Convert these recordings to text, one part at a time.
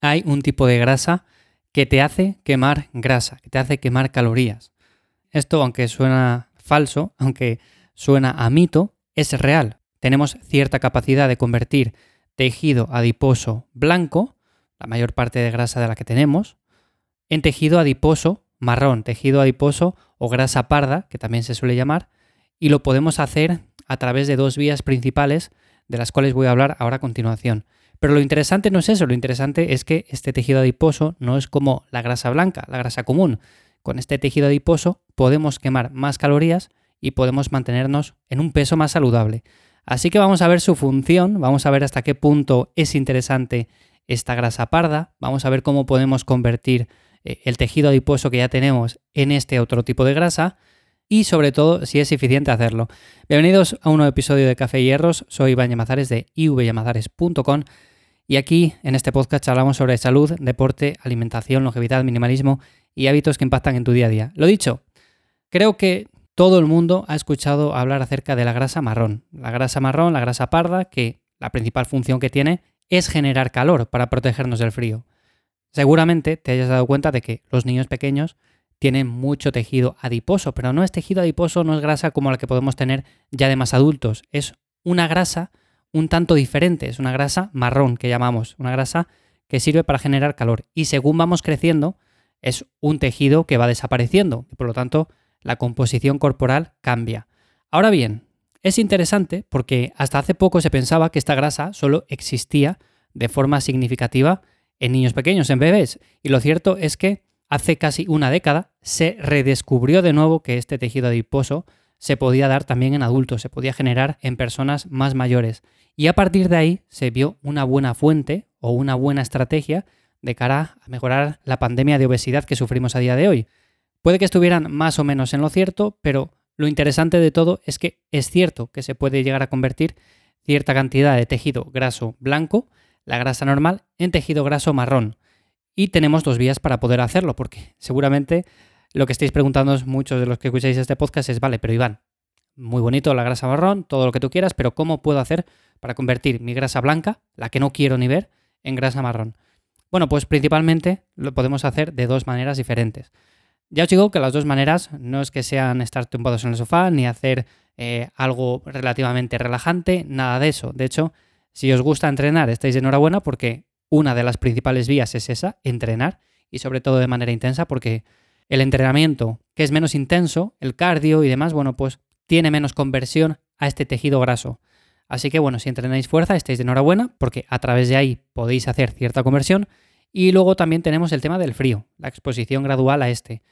hay un tipo de grasa que te hace quemar grasa, que te hace quemar calorías. Esto, aunque suena falso, aunque suena a mito, es real. Tenemos cierta capacidad de convertir tejido adiposo blanco, la mayor parte de grasa de la que tenemos, en tejido adiposo marrón, tejido adiposo o grasa parda, que también se suele llamar, y lo podemos hacer a través de dos vías principales, de las cuales voy a hablar ahora a continuación. Pero lo interesante no es eso, lo interesante es que este tejido adiposo no es como la grasa blanca, la grasa común. Con este tejido adiposo podemos quemar más calorías y podemos mantenernos en un peso más saludable. Así que vamos a ver su función, vamos a ver hasta qué punto es interesante esta grasa parda, vamos a ver cómo podemos convertir eh, el tejido adiposo que ya tenemos en este otro tipo de grasa y sobre todo si es eficiente hacerlo. Bienvenidos a un nuevo episodio de Café Hierros, soy Iván Yamazares de ivyamazares.com y aquí en este podcast hablamos sobre salud, deporte, alimentación, longevidad, minimalismo y hábitos que impactan en tu día a día. Lo dicho, creo que todo el mundo ha escuchado hablar acerca de la grasa marrón. La grasa marrón, la grasa parda, que la principal función que tiene es generar calor para protegernos del frío. Seguramente te hayas dado cuenta de que los niños pequeños tienen mucho tejido adiposo, pero no es tejido adiposo, no es grasa como la que podemos tener ya de más adultos. Es una grasa un tanto diferente. Es una grasa marrón que llamamos, una grasa que sirve para generar calor. Y según vamos creciendo, es un tejido que va desapareciendo y por lo tanto la composición corporal cambia. Ahora bien, es interesante porque hasta hace poco se pensaba que esta grasa solo existía de forma significativa en niños pequeños, en bebés. Y lo cierto es que hace casi una década se redescubrió de nuevo que este tejido adiposo se podía dar también en adultos, se podía generar en personas más mayores. Y a partir de ahí se vio una buena fuente o una buena estrategia de cara a mejorar la pandemia de obesidad que sufrimos a día de hoy. Puede que estuvieran más o menos en lo cierto, pero lo interesante de todo es que es cierto que se puede llegar a convertir cierta cantidad de tejido graso blanco, la grasa normal, en tejido graso marrón. Y tenemos dos vías para poder hacerlo, porque seguramente lo que estáis preguntando muchos de los que escucháis este podcast es, vale, pero Iván, muy bonito la grasa marrón, todo lo que tú quieras, pero ¿cómo puedo hacer para convertir mi grasa blanca, la que no quiero ni ver, en grasa marrón? Bueno, pues principalmente lo podemos hacer de dos maneras diferentes. Ya os digo que las dos maneras no es que sean estar tumbados en el sofá ni hacer eh, algo relativamente relajante, nada de eso. De hecho, si os gusta entrenar, estáis de enhorabuena porque una de las principales vías es esa, entrenar, y sobre todo de manera intensa porque el entrenamiento que es menos intenso, el cardio y demás, bueno, pues tiene menos conversión a este tejido graso. Así que bueno, si entrenáis fuerza, estáis de enhorabuena, porque a través de ahí podéis hacer cierta conversión. Y luego también tenemos el tema del frío, la exposición gradual a este.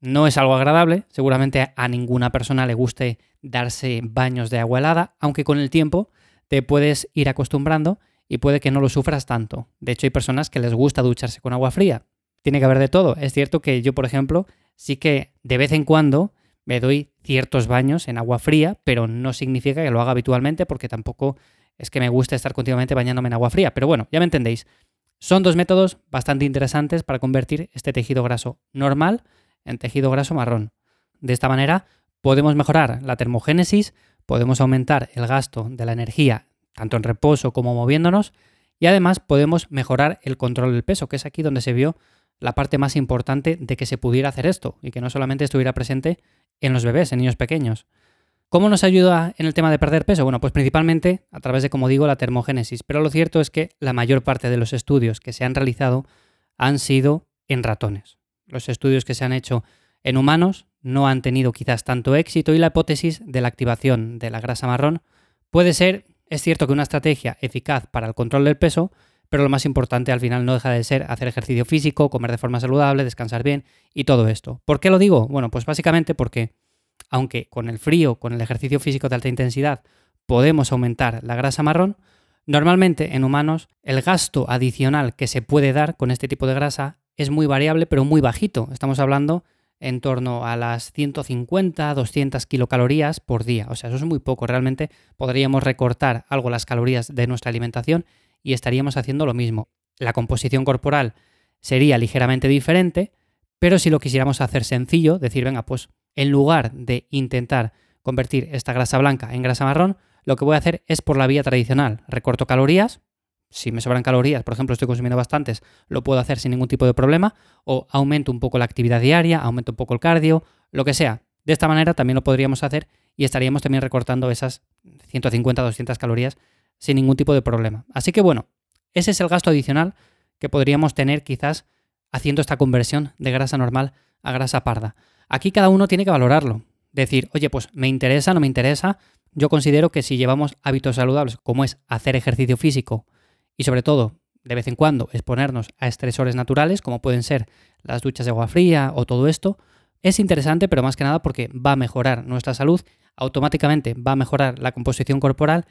No es algo agradable, seguramente a ninguna persona le guste darse baños de agua helada, aunque con el tiempo te puedes ir acostumbrando y puede que no lo sufras tanto. De hecho, hay personas que les gusta ducharse con agua fría. Tiene que haber de todo. Es cierto que yo, por ejemplo, sí que de vez en cuando me doy ciertos baños en agua fría, pero no significa que lo haga habitualmente porque tampoco es que me guste estar continuamente bañándome en agua fría. Pero bueno, ya me entendéis. Son dos métodos bastante interesantes para convertir este tejido graso normal en tejido graso marrón. De esta manera podemos mejorar la termogénesis, podemos aumentar el gasto de la energía tanto en reposo como moviéndonos y además podemos mejorar el control del peso, que es aquí donde se vio la parte más importante de que se pudiera hacer esto y que no solamente estuviera presente en los bebés, en niños pequeños. ¿Cómo nos ayuda en el tema de perder peso? Bueno, pues principalmente a través de, como digo, la termogénesis. Pero lo cierto es que la mayor parte de los estudios que se han realizado han sido en ratones. Los estudios que se han hecho en humanos no han tenido quizás tanto éxito y la hipótesis de la activación de la grasa marrón puede ser, es cierto que una estrategia eficaz para el control del peso, pero lo más importante al final no deja de ser hacer ejercicio físico, comer de forma saludable, descansar bien y todo esto. ¿Por qué lo digo? Bueno, pues básicamente porque aunque con el frío, con el ejercicio físico de alta intensidad, podemos aumentar la grasa marrón, normalmente en humanos el gasto adicional que se puede dar con este tipo de grasa es muy variable, pero muy bajito. Estamos hablando en torno a las 150, 200 kilocalorías por día. O sea, eso es muy poco. Realmente podríamos recortar algo las calorías de nuestra alimentación y estaríamos haciendo lo mismo. La composición corporal sería ligeramente diferente, pero si lo quisiéramos hacer sencillo, decir, venga, pues en lugar de intentar convertir esta grasa blanca en grasa marrón, lo que voy a hacer es por la vía tradicional. Recorto calorías, si me sobran calorías, por ejemplo, estoy consumiendo bastantes, lo puedo hacer sin ningún tipo de problema, o aumento un poco la actividad diaria, aumento un poco el cardio, lo que sea. De esta manera también lo podríamos hacer y estaríamos también recortando esas 150-200 calorías sin ningún tipo de problema. Así que bueno, ese es el gasto adicional que podríamos tener quizás haciendo esta conversión de grasa normal a grasa parda. Aquí cada uno tiene que valorarlo. Decir, oye, pues me interesa, no me interesa. Yo considero que si llevamos hábitos saludables, como es hacer ejercicio físico y sobre todo de vez en cuando exponernos a estresores naturales, como pueden ser las duchas de agua fría o todo esto, es interesante, pero más que nada porque va a mejorar nuestra salud, automáticamente va a mejorar la composición corporal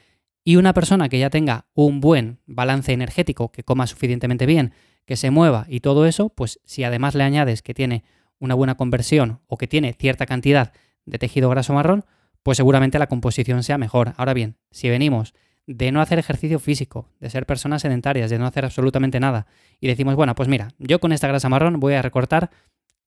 y una persona que ya tenga un buen balance energético, que coma suficientemente bien, que se mueva y todo eso, pues si además le añades que tiene una buena conversión o que tiene cierta cantidad de tejido graso marrón, pues seguramente la composición sea mejor. Ahora bien, si venimos de no hacer ejercicio físico, de ser personas sedentarias, de no hacer absolutamente nada, y decimos, bueno, pues mira, yo con esta grasa marrón voy a recortar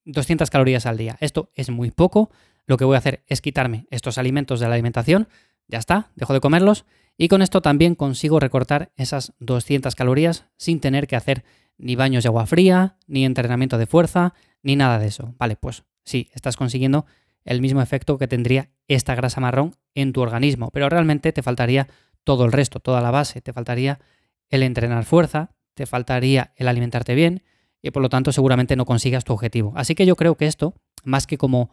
200 calorías al día. Esto es muy poco, lo que voy a hacer es quitarme estos alimentos de la alimentación, ya está, dejo de comerlos, y con esto también consigo recortar esas 200 calorías sin tener que hacer ni baños de agua fría, ni entrenamiento de fuerza, ni nada de eso. Vale, pues sí, estás consiguiendo el mismo efecto que tendría esta grasa marrón en tu organismo, pero realmente te faltaría todo el resto, toda la base, te faltaría el entrenar fuerza, te faltaría el alimentarte bien y por lo tanto seguramente no consigas tu objetivo. Así que yo creo que esto, más que como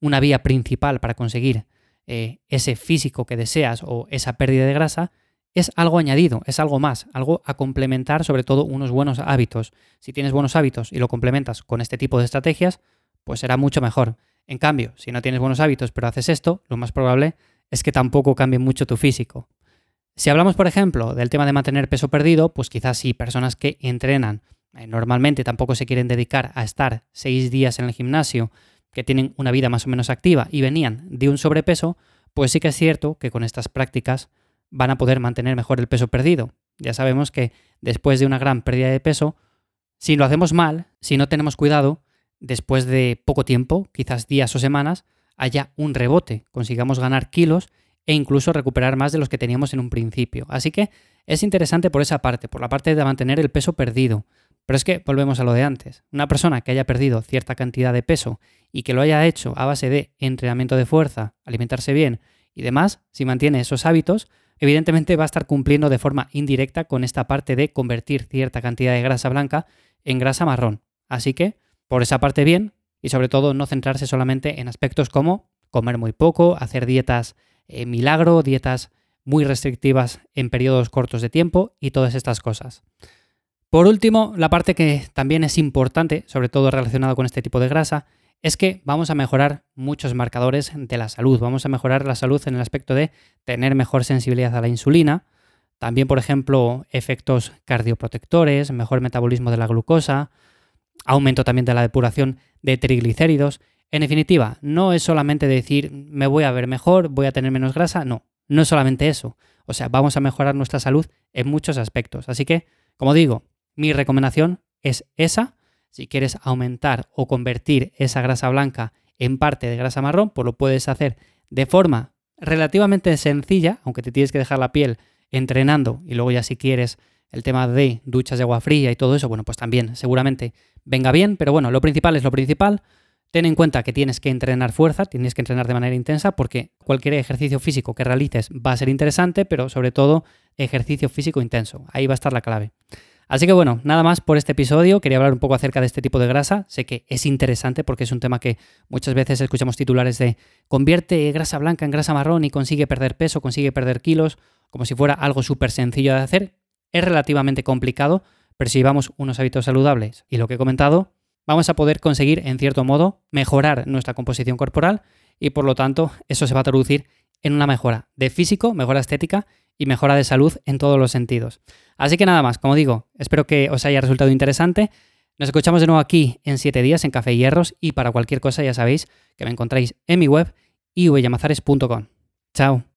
una vía principal para conseguir eh, ese físico que deseas o esa pérdida de grasa, es algo añadido, es algo más, algo a complementar sobre todo unos buenos hábitos. Si tienes buenos hábitos y lo complementas con este tipo de estrategias, pues será mucho mejor. En cambio, si no tienes buenos hábitos pero haces esto, lo más probable es que tampoco cambie mucho tu físico. Si hablamos, por ejemplo, del tema de mantener peso perdido, pues quizás sí, personas que entrenan eh, normalmente tampoco se quieren dedicar a estar seis días en el gimnasio, que tienen una vida más o menos activa y venían de un sobrepeso, pues sí que es cierto que con estas prácticas van a poder mantener mejor el peso perdido. Ya sabemos que después de una gran pérdida de peso, si lo hacemos mal, si no tenemos cuidado, después de poco tiempo, quizás días o semanas, haya un rebote, consigamos ganar kilos e incluso recuperar más de los que teníamos en un principio. Así que es interesante por esa parte, por la parte de mantener el peso perdido. Pero es que volvemos a lo de antes. Una persona que haya perdido cierta cantidad de peso y que lo haya hecho a base de entrenamiento de fuerza, alimentarse bien y demás, si mantiene esos hábitos, evidentemente va a estar cumpliendo de forma indirecta con esta parte de convertir cierta cantidad de grasa blanca en grasa marrón. Así que, por esa parte bien, y sobre todo no centrarse solamente en aspectos como comer muy poco, hacer dietas eh, milagro, dietas muy restrictivas en periodos cortos de tiempo y todas estas cosas. Por último, la parte que también es importante, sobre todo relacionado con este tipo de grasa, es que vamos a mejorar muchos marcadores de la salud. Vamos a mejorar la salud en el aspecto de tener mejor sensibilidad a la insulina, también, por ejemplo, efectos cardioprotectores, mejor metabolismo de la glucosa, aumento también de la depuración de triglicéridos. En definitiva, no es solamente decir me voy a ver mejor, voy a tener menos grasa, no, no es solamente eso. O sea, vamos a mejorar nuestra salud en muchos aspectos. Así que, como digo, mi recomendación es esa, si quieres aumentar o convertir esa grasa blanca en parte de grasa marrón, pues lo puedes hacer de forma relativamente sencilla, aunque te tienes que dejar la piel entrenando y luego ya si quieres el tema de duchas de agua fría y todo eso, bueno, pues también seguramente venga bien, pero bueno, lo principal es lo principal. Ten en cuenta que tienes que entrenar fuerza, tienes que entrenar de manera intensa porque cualquier ejercicio físico que realices va a ser interesante, pero sobre todo ejercicio físico intenso. Ahí va a estar la clave. Así que bueno, nada más por este episodio. Quería hablar un poco acerca de este tipo de grasa. Sé que es interesante porque es un tema que muchas veces escuchamos titulares de convierte grasa blanca en grasa marrón y consigue perder peso, consigue perder kilos, como si fuera algo súper sencillo de hacer. Es relativamente complicado, pero si llevamos unos hábitos saludables y lo que he comentado, vamos a poder conseguir, en cierto modo, mejorar nuestra composición corporal y por lo tanto eso se va a traducir en una mejora de físico, mejora estética y mejora de salud en todos los sentidos. Así que nada más, como digo, espero que os haya resultado interesante. Nos escuchamos de nuevo aquí en 7 días en Café Hierros y para cualquier cosa ya sabéis que me encontráis en mi web ivyamazares.com. Chao.